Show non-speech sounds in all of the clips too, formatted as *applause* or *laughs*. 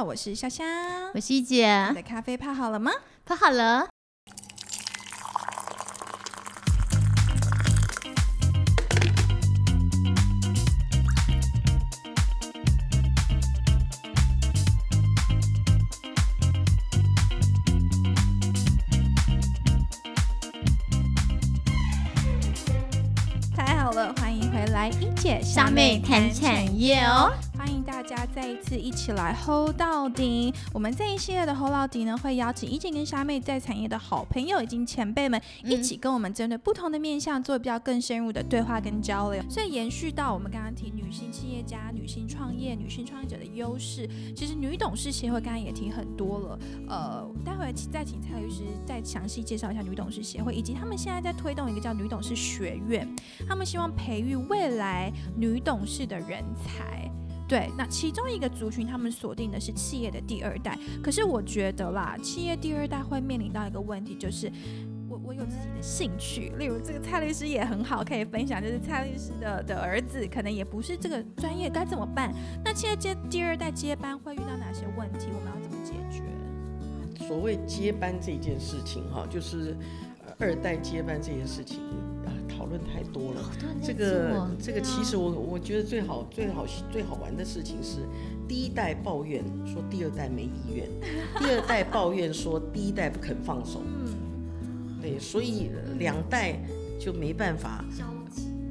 好，我是香香，我是一姐，你的咖啡泡好了吗？泡好了。太好了，欢迎回来，一姐小妹谈产业哦。家再一次一起来 hold 到底。我们这一系列的 hold 到底呢，会邀请一姐跟虾妹在产业的好朋友以及前辈们，一起跟我们针对不同的面向做比较更深入的对话跟交流。所以延续到我们刚刚提女性企业家、女性创业、女性创业者的优势，其实女董事协会刚刚也提很多了。呃，待会再请蔡律师再详细介绍一下女董事协会，以及他们现在在推动一个叫女董事学院，他们希望培育未来女董事的人才。对，那其中一个族群，他们锁定的是企业的第二代。可是我觉得啦，企业第二代会面临到一个问题，就是我我有自己的兴趣，例如这个蔡律师也很好，可以分享，就是蔡律师的的儿子可能也不是这个专业，该怎么办？那企业接第二代接班会遇到哪些问题？我们要怎么解决？所谓接班这件事情，哈，就是二代接班这件事情。讨论太多了，这个这个其实我我觉得最好最好最好玩的事情是，第一代抱怨说第二代没意愿，第二代抱怨说第一代不肯放手，嗯，对，所以两代就没办法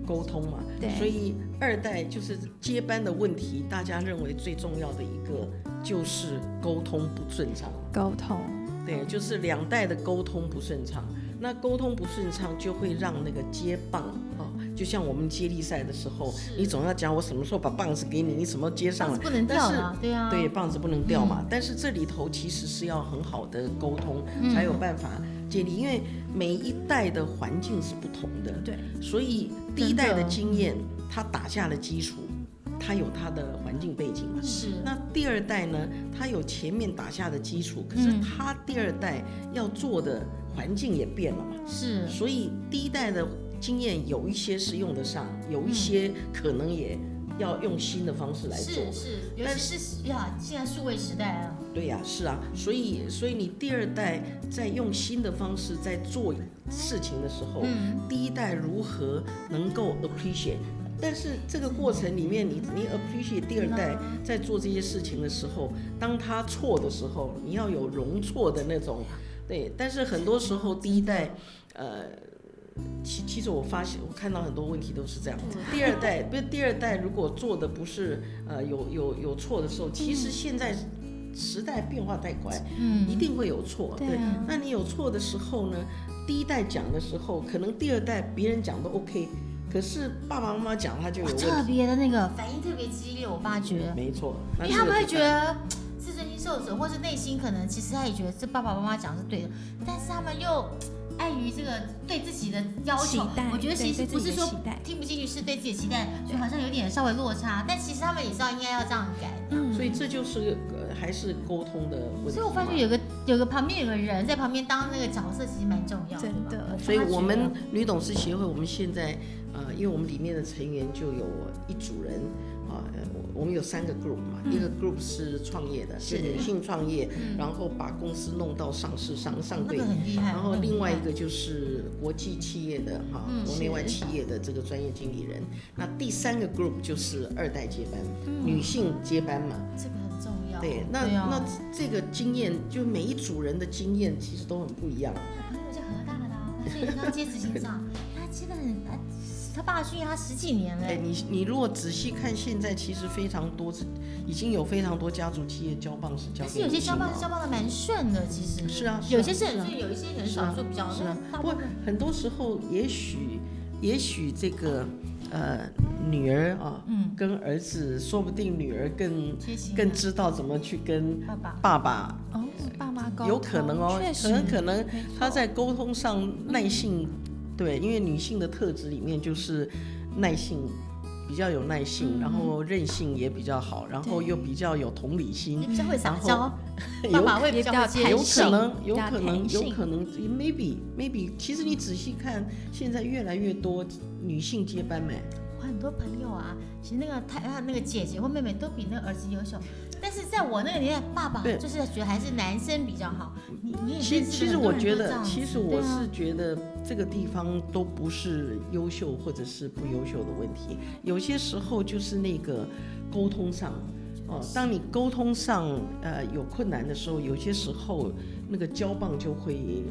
沟通嘛，对，所以二代就是接班的问题，大家认为最重要的一个就是沟通不顺畅，沟通，对，就是两代的沟通不顺畅。那沟通不顺畅，就会让那个接棒哦，就像我们接力赛的时候，你总要讲我什么时候把棒子给你，你什么接上来，不能掉啊，对啊，对，棒子不能掉嘛。但是这里头其实是要很好的沟通，才有办法接力，因为每一代的环境是不同的，对，所以第一代的经验，他打下了基础。他有他的环境背景嘛？是。那第二代呢？他有前面打下的基础，可是他第二代要做的环境也变了嘛？是。所以第一代的经验有一些是用得上，有一些可能也要用新的方式来做。是是。但是呀，现在数位时代啊。对呀，是啊。所以所以你第二代在用新的方式在做事情的时候，第一代如何能够 appreciate？但是这个过程里面，你你 appreciate 第二代在做这些事情的时候，当他错的时候，你要有容错的那种，对。但是很多时候第一代，呃，其其实我发现我看到很多问题都是这样。第二代不是第二代，如果做的不是呃有有有错的时候，其实现在时代变化太快，嗯，一定会有错。对。那你有错的时候呢？第一代讲的时候，可能第二代别人讲都 OK。可是爸爸妈妈讲他就有问题特别的那个反应特别激烈，我发觉得没错，因为他们会觉得受者，或是内心可能其实他也觉得这爸爸妈妈讲是对的，但是他们又碍于这个对自己的要求，我觉得其实不是说听不进去，是对自己的期待，就好像有点稍微落差，但其实他们也知道应该要这样改，嗯，所以这就是还是沟通的问题。所以我发觉有个有个旁边有个人在旁边当那个角色，其实蛮重要，真的。所以我们女董事协会，我们现在。呃，因为我们里面的成员就有一组人啊，我们有三个 group 嘛，一个 group 是创业的，是。女性创业，然后把公司弄到上市上上柜，然后另外一个就是国际企业的哈，国内外企业的这个专业经理人，那第三个 group 就是二代接班，女性接班嘛，这个很重要。对，那那这个经验，就每一组人的经验其实都很不一样。我朋友就很大了啦，而且刚接执行长，他基本很。他爸训练他十几年了。哎，你你如果仔细看，现在其实非常多，已经有非常多家族企业交棒是交。可是有些交棒是交棒的蛮顺的，其实。是啊。有些是很顺，有一些很少数比较。是啊。不过很多时候，也许也许这个呃女儿啊，嗯，跟儿子，说不定女儿更更知道怎么去跟爸爸爸爸哦，爸妈沟有可能哦，可能可能他在沟通上耐性。对，因为女性的特质里面就是耐性比较有耐性，然后韧性也比较好，然后又比较有同理心，比较会撒娇，*laughs* 爸爸会比较有可能，有可能，有可能，maybe maybe，其实你仔细看，现在越来越多女性接班没？我很多朋友啊，其实那个太那个姐姐或妹妹都比那个儿子优秀。但是在我那个年代，爸爸就是觉得还是男生比较好。你你也其其实我觉得，其实我是觉得这个地方都不是优秀或者是不优秀的问题，有些时候就是那个沟通上。哦，当你沟通上呃有困难的时候，有些时候那个交棒就会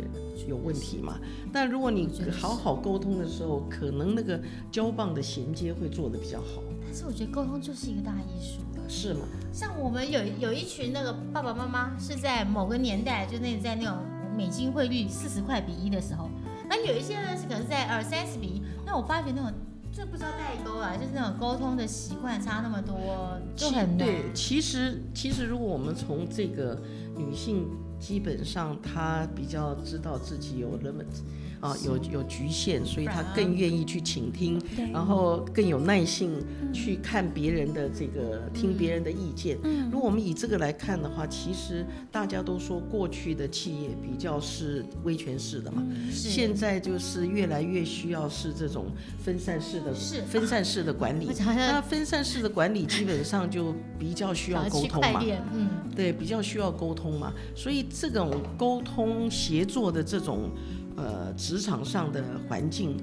有问题嘛。但如果你好好沟通的时候，可能那个交棒的衔接会做得比较好。但是我觉得沟通就是一个大艺术。是吗？像我们有有一群那个爸爸妈妈是在某个年代，就那在那种美金汇率四十块比一的时候，那有一些呢是可能在二三十比一，那我发觉那种。这不知道代沟啊，就是那种沟通的习惯差那么多，就很难。对，其实其实如果我们从这个女性，基本上她比较知道自己有 limit。啊，有有局限，所以他更愿意去倾听，然后更有耐性去看别人的这个，听别人的意见。如果我们以这个来看的话，其实大家都说过去的企业比较是威权式的嘛，现在就是越来越需要是这种分散式的，分散式的管理。*laughs* 那分散式的管理基本上就比较需要沟通嘛，嗯，对，比较需要沟通嘛，所以这种沟通协作的这种。呃，职场上的环境，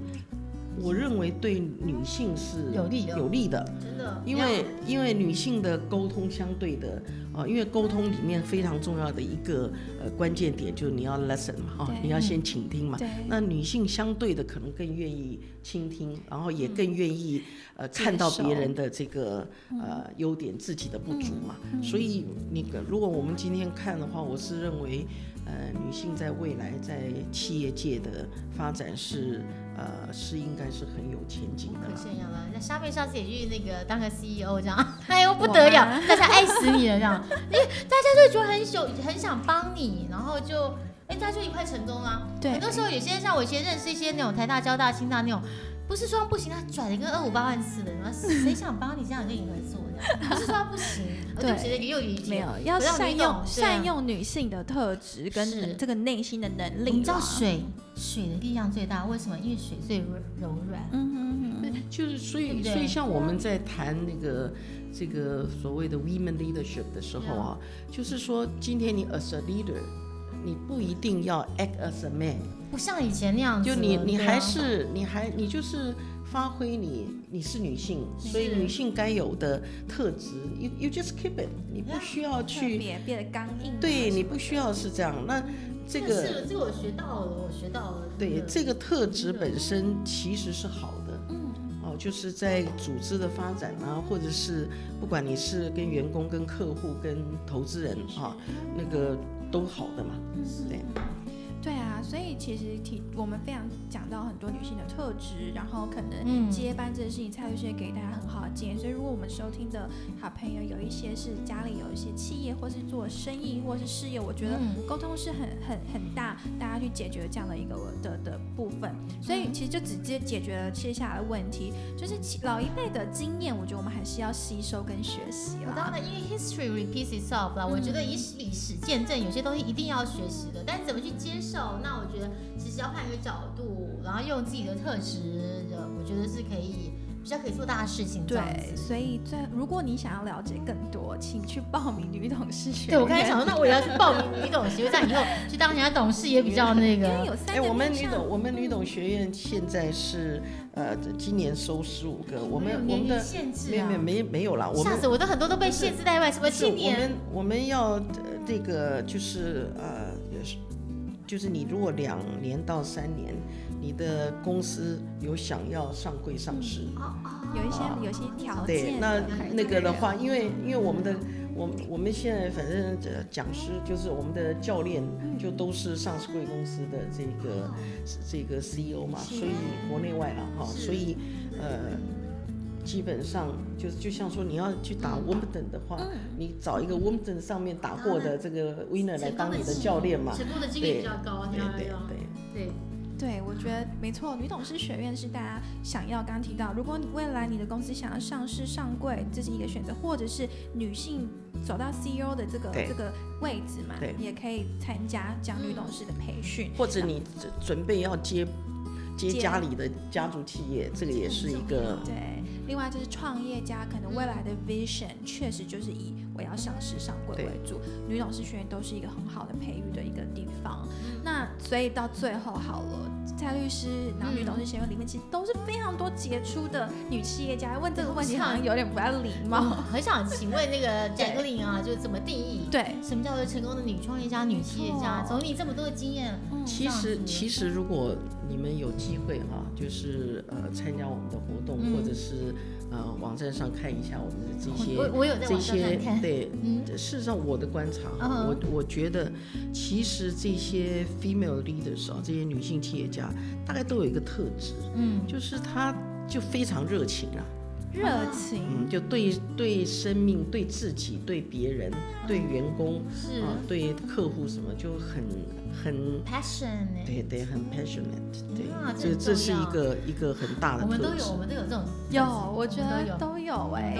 我认为对女性是有利有利的，真的，因为因为女性的沟通相对的啊，因为沟通里面非常重要的一个呃关键点就是你要 listen 嘛，哦，你要先倾听嘛，那女性相对的可能更愿意倾听，然后也更愿意呃看到别人的这个呃优点，自己的不足嘛，所以那个如果我们今天看的话，我是认为。呃，女性在未来在企业界的发展是，呃，是应该是很有前景的。可炫耀了，那沙贝上次也去那个当个 CEO 这样，*laughs* 哎呦不得了，大家爱死你了这样，因为大家就觉得很有很想帮你，然后就，哎，大家就一块成功啊。对，很多时候有些像我以前认识一些那种台大、交大、清大那种，不是说不行，他拽的跟二五八万似的，然后谁想帮你这样跟你合作？*laughs* 不是说不行，对，没有要善用善用女性的特质跟这个内心的能力。你知道水水的力量最大，为什么？因为水最柔软。嗯嗯嗯，就是所以所以像我们在谈那个这个所谓的 women leadership 的时候啊，就是说今天你 as a leader，你不一定要 act as a man，不像以前那样子。就你你还是你还你就是。发挥你你是女性，所以女性该有的特质，you you just keep it，你不需要去变变得刚硬。对你不需要是这样。那这个这个我学到了，我学到了。对这个特质本身其实是好的。嗯。哦，就是在组织的发展啊，或者是不管你是跟员工、跟客户、跟投资人啊，那个都好的嘛。对。对啊，所以其实提我们非常讲到很多女性的特质，然后可能接班这件事情，蔡律师也给大家很好的建议。所以如果我们收听的好朋友有一些是家里有一些企业，或是做生意，或是事业，我觉得沟通是很很很大，大家去解决这样的一个的的部分。所以其实就直接解决了接下来的问题，就是老一辈的经验，我觉得我们还是要吸收跟学习了。当然，因为 history repeats itself 啦，我觉得以历史见证，有些东西一定要学习的，但是怎么去接受？那我觉得其实要换一个角度，然后用自己的特质，我觉得是可以比较可以做大的事情。对，所以在如果你想要了解更多，请去报名女董事学。对我刚才想说，那我也要去报名女董事，这样以后去当人家董事也比较那个。*laughs* 哎，我们女董，我们女董学院现在是呃，今年收十五个，我们我们的没没没没有了。吓死我，都很多都被限制在外，什么青年？我们我们要这个就是呃。就是你如果两年到三年，你的公司有想要上柜上市，有一些有些条件。对，那那个的话，因为因为我们的我我们现在反正讲师就是我们的教练，就都是上市贵公司的这个这个 CEO 嘛，所以国内外了哈，所以呃。基本上就是就像说你要去打 Wimbledon 的话，你找一个 Wimbledon 上面打过的这个 winner 来当你的教练嘛，成功的几率比较高，对对对。对对，我觉得没错。女董事学院是大家想要，刚刚提到，如果你未来你的公司想要上市上柜，这是一个选择，或者是女性走到 CEO 的这个这个位置嘛，也可以参加讲女董事的培训，或者你准备要接接家里的家族企业，这个也是一个对。另外就是创业家，可能未来的 vision 确实就是以我要上市上柜为主。女董事学院都是一个很好的培育的一个地方。那所以到最后好了，蔡律师，然后女董事学院里面其实都是非常多杰出的女企业家。问这个问题好像有点不太礼貌。很想请问那个贾格林啊，就是怎么定义？对，什么叫做成功的女创业家、女企业家？从你这么多的经验，其实其实如果你们有机会哈，就是呃参加我们的活动，或者是呃网站上看一下我们的这些，我我有在这些对，事实上我的观察，我我觉得其实这些 female leaders 啊，这些女性企业家，大概都有一个特质，嗯，就是她就非常热情啊。热情，嗯，就对对生命、对自己、对别人、对员工是。啊，对客户什么就很很 passionate，对对，很 passionate，对，这这是一个一个很大的。我们都有，我们都有这种，有，我觉得都有哎，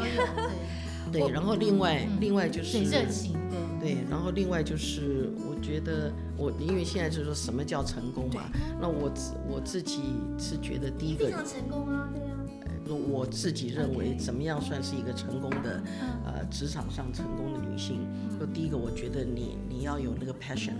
*laughs* 对，然后另外另外就是热情，对。对，然后另外就是我觉得我因为现在就是说什么叫成功嘛，那我自我自己是觉得第一个非常成功啊，对啊。我自己认为，怎么样算是一个成功的，呃，职场上成功的女性？就第一个，我觉得你你要有那个 passion，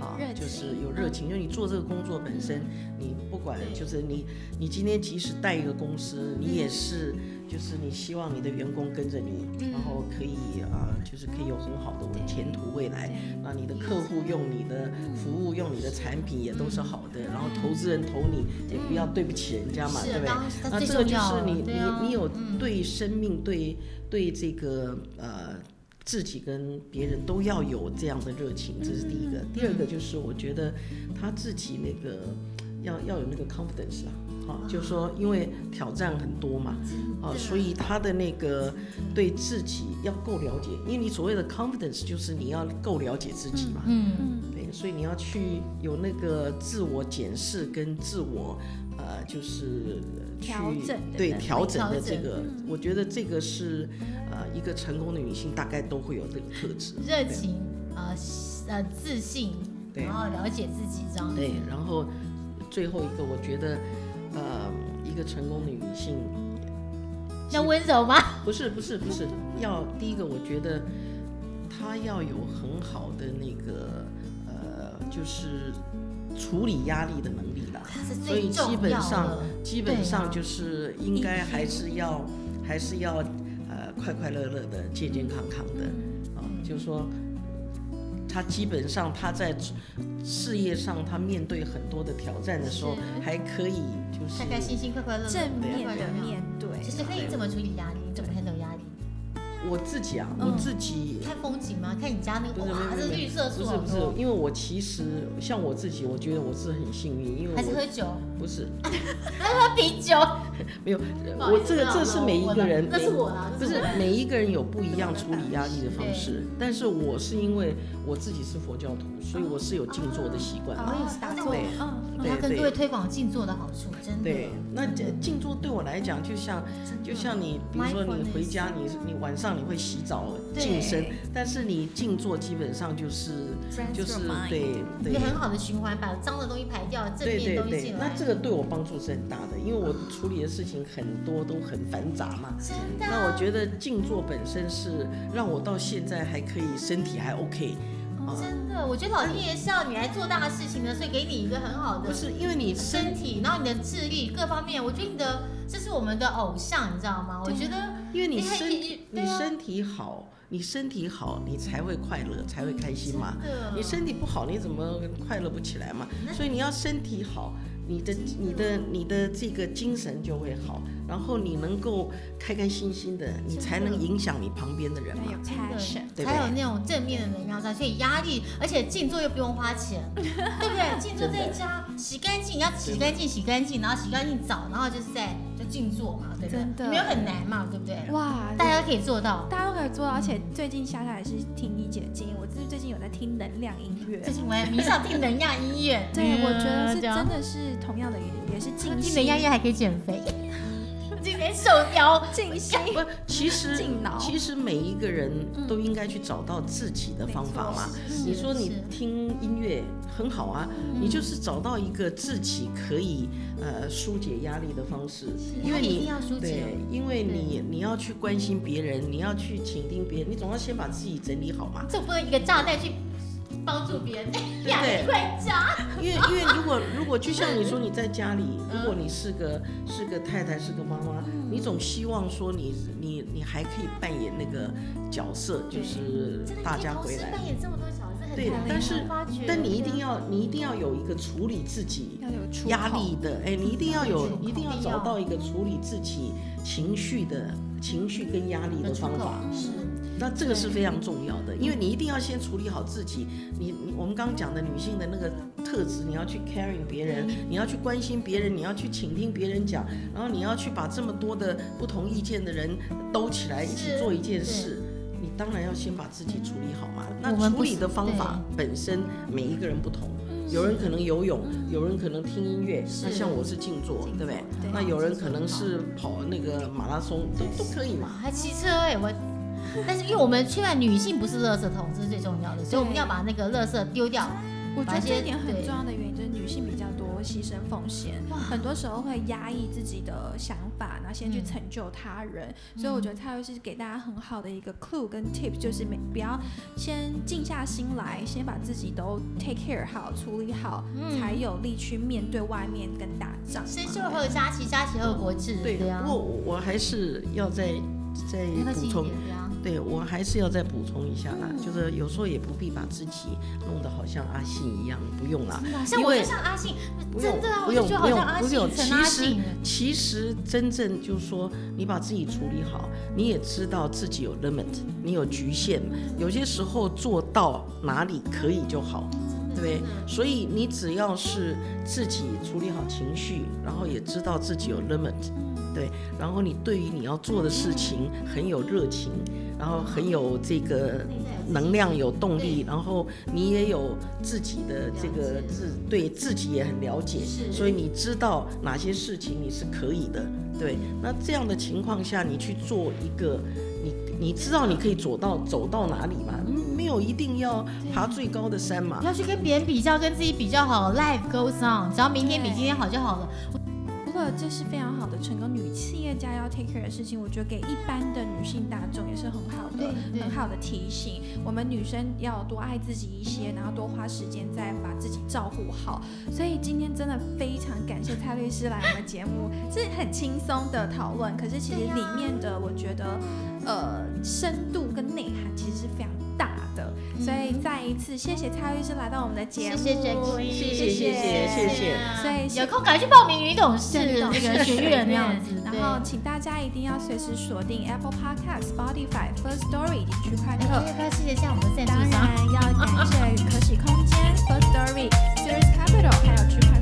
啊，就是有热情，因为你做这个工作本身，你不管就是你你今天即使带一个公司，你也是。就是你希望你的员工跟着你，然后可以啊，就是可以有很好的前途未来。那你的客户用你的服务，用你的产品也都是好的。然后投资人投你，也不要对不起人家嘛，对不对？那这个就是你你你有对生命、对对这个呃自己跟别人都要有这样的热情，这是第一个。第二个就是我觉得他自己那个要要有那个 confidence 啊。啊，就是说，因为挑战很多嘛，啊，所以他的那个对自己要够了解，因为你所谓的 confidence 就是你要够了解自己嘛，嗯嗯，对，所以你要去有那个自我检视跟自我，呃，就是调整，对调整的这个，我觉得这个是呃一个成功的女性大概都会有这个特质，热情，呃呃自信，然后了解自己这样，对，然后最后一个我觉得。呃，一个成功的女性要温柔吗？不是，不是，不是。要第一个，我觉得她要有很好的那个呃，就是处理压力的能力啦。所以基本上，基本上就是应该还是要，还是要呃，快快乐乐的，健健康康的啊，就是说。他基本上他在事业上，他面对很多的挑战的时候，还可以就是开开心心、快快乐乐、正面的面对。其实可以怎么处理压力？怎么压力？我自己啊，我自己看风景吗？看你家那个哇，是绿色树。不是不是，因为我其实像我自己，我觉得我是很幸运，因为还是喝酒。不是，*laughs* 还喝啤酒。*laughs* 没有，我这个这是每一个人，那是我不是每一个人有不一样处理压力的方式。但是我是因为我自己是佛教徒，所以我是有静坐的习惯。我也是打坐，嗯，要跟各位推广静坐的好处，真的。对，那静坐对我来讲，就像就像你，比如说你回家，你你晚上你会洗澡净身，但是你静坐基本上就是就是对对，一个很好的循环，把脏的东西排掉，正面东西进来。这个对我帮助是很大的，因为我处理的事情很多都很繁杂嘛。真的。那我觉得静坐本身是让我到现在还可以身体还 OK。真的，我觉得老天爷是要你来做大事情的，所以给你一个很好的。不是因为你身体，然后你的智力各方面，我觉得你的这是我们的偶像，你知道吗？我觉得因为你身体你身体好。你身体好，你才会快乐，才会开心嘛。你身体不好，你怎么快乐不起来嘛？所以你要身体好，你的、你的、你的这个精神就会好，然后你能够开开心心的，你才能影响你旁边的人嘛。对，才有那种正面的能量在。所以压力，而且静坐又不用花钱，*laughs* 对不对？静坐在家，洗干净，你要洗干净，洗干净，然后洗干净澡，然后就是在。静坐嘛，对不对？没有很难嘛，对不对？哇，大家都可以做到，大家都可以做到。而且最近夏夏也是听一姐的经验，我自己最近有在听能量音乐。最近我也迷上听能量音乐，对，我觉得是真的是同样的，也是静。听能量音乐还可以减肥。*laughs* 今天受邀静心。不，其实其实每一个人都应该去找到自己的方法嘛。你说你听音乐很好啊，你就是找到一个自己可以呃疏解压力的方式，因为你对，因为你你要去关心别人，你要去倾听别人，你总要先把自己整理好嘛。这不能一个炸弹去。帮助别人。养一块家，因为因为如果如果就像你说你在家里，如果你是个是个太太是个妈妈，你总希望说你你你还可以扮演那个角色，就是大家回来。扮演这么多角色，对，但是但你一定要你一定要有一个处理自己压力的，哎，你一定要有一定要找到一个处理自己情绪的情绪跟压力的方法。是。那这个是非常重要的，因为你一定要先处理好自己。你你我们刚刚讲的女性的那个特质，你要去 caring 别人，你要去关心别人，你要去倾听别人讲，然后你要去把这么多的不同意见的人兜起来一起做一件事。你当然要先把自己处理好嘛。那处理的方法本身每一个人不同，有人可能游泳，有人可能听音乐，那像我是静坐，对不对？那有人可能是跑那个马拉松，都都可以嘛。还骑车哎，我。但是因为我们现在女性不是垃圾桶，这是最重要的，所以我们要把那个垃圾丢掉。我觉得这一点很重要的原因就是女性比较多牺牲奉献，很多时候会压抑自己的想法，然后先去成就他人。所以我觉得蔡律师给大家很好的一个 clue 跟 tip，就是每不要先静下心来，先把自己都 take care 好，处理好，才有力去面对外面跟打仗。先秀和佳琪，佳琪和国志。对的，不过我还是要再再补充。对我还是要再补充一下啦，就是有时候也不必把自己弄得好像阿信一样，不用啦。像我就像阿信，真的啊，我就觉得好像阿信，其实其实真正就是说，你把自己处理好，你也知道自己有 limit，你有局限，有些时候做到哪里可以就好，对不对？所以你只要是自己处理好情绪，然后也知道自己有 limit，对，然后你对于你要做的事情很有热情。然后很有这个能量，有动力，然后你也有自己的这个自对自己也很了解，所以你知道哪些事情你是可以的，对。那这样的情况下，你去做一个，你你知道你可以走到走到哪里吗？没有一定要爬最高的山嘛。要去跟别人比较，跟自己比较好，Life goes on，只要明天比今天好就好了。这是非常好的成功女企业家要 take care 的事情，我觉得给一般的女性大众也是很好的、很好的提醒。我们女生要多爱自己一些，然后多花时间再把自己照顾好。所以今天真的非常感谢蔡律师来我们节目，是很轻松的讨论，可是其实里面的我觉得，呃，深度跟内涵其实是。所以再一次谢谢蔡律师来到我们的节目，谢谢谢谢谢谢谢谢，所以有空赶快去报名女董事那个 *laughs* 学院那样子。然后，请大家一定要随时锁定 Apple Podcast、Spotify、First Story 以及区块链。要不谢一下我们的赞助商？当然要感谢可喜空间、First Story、Series Capital，还有区块。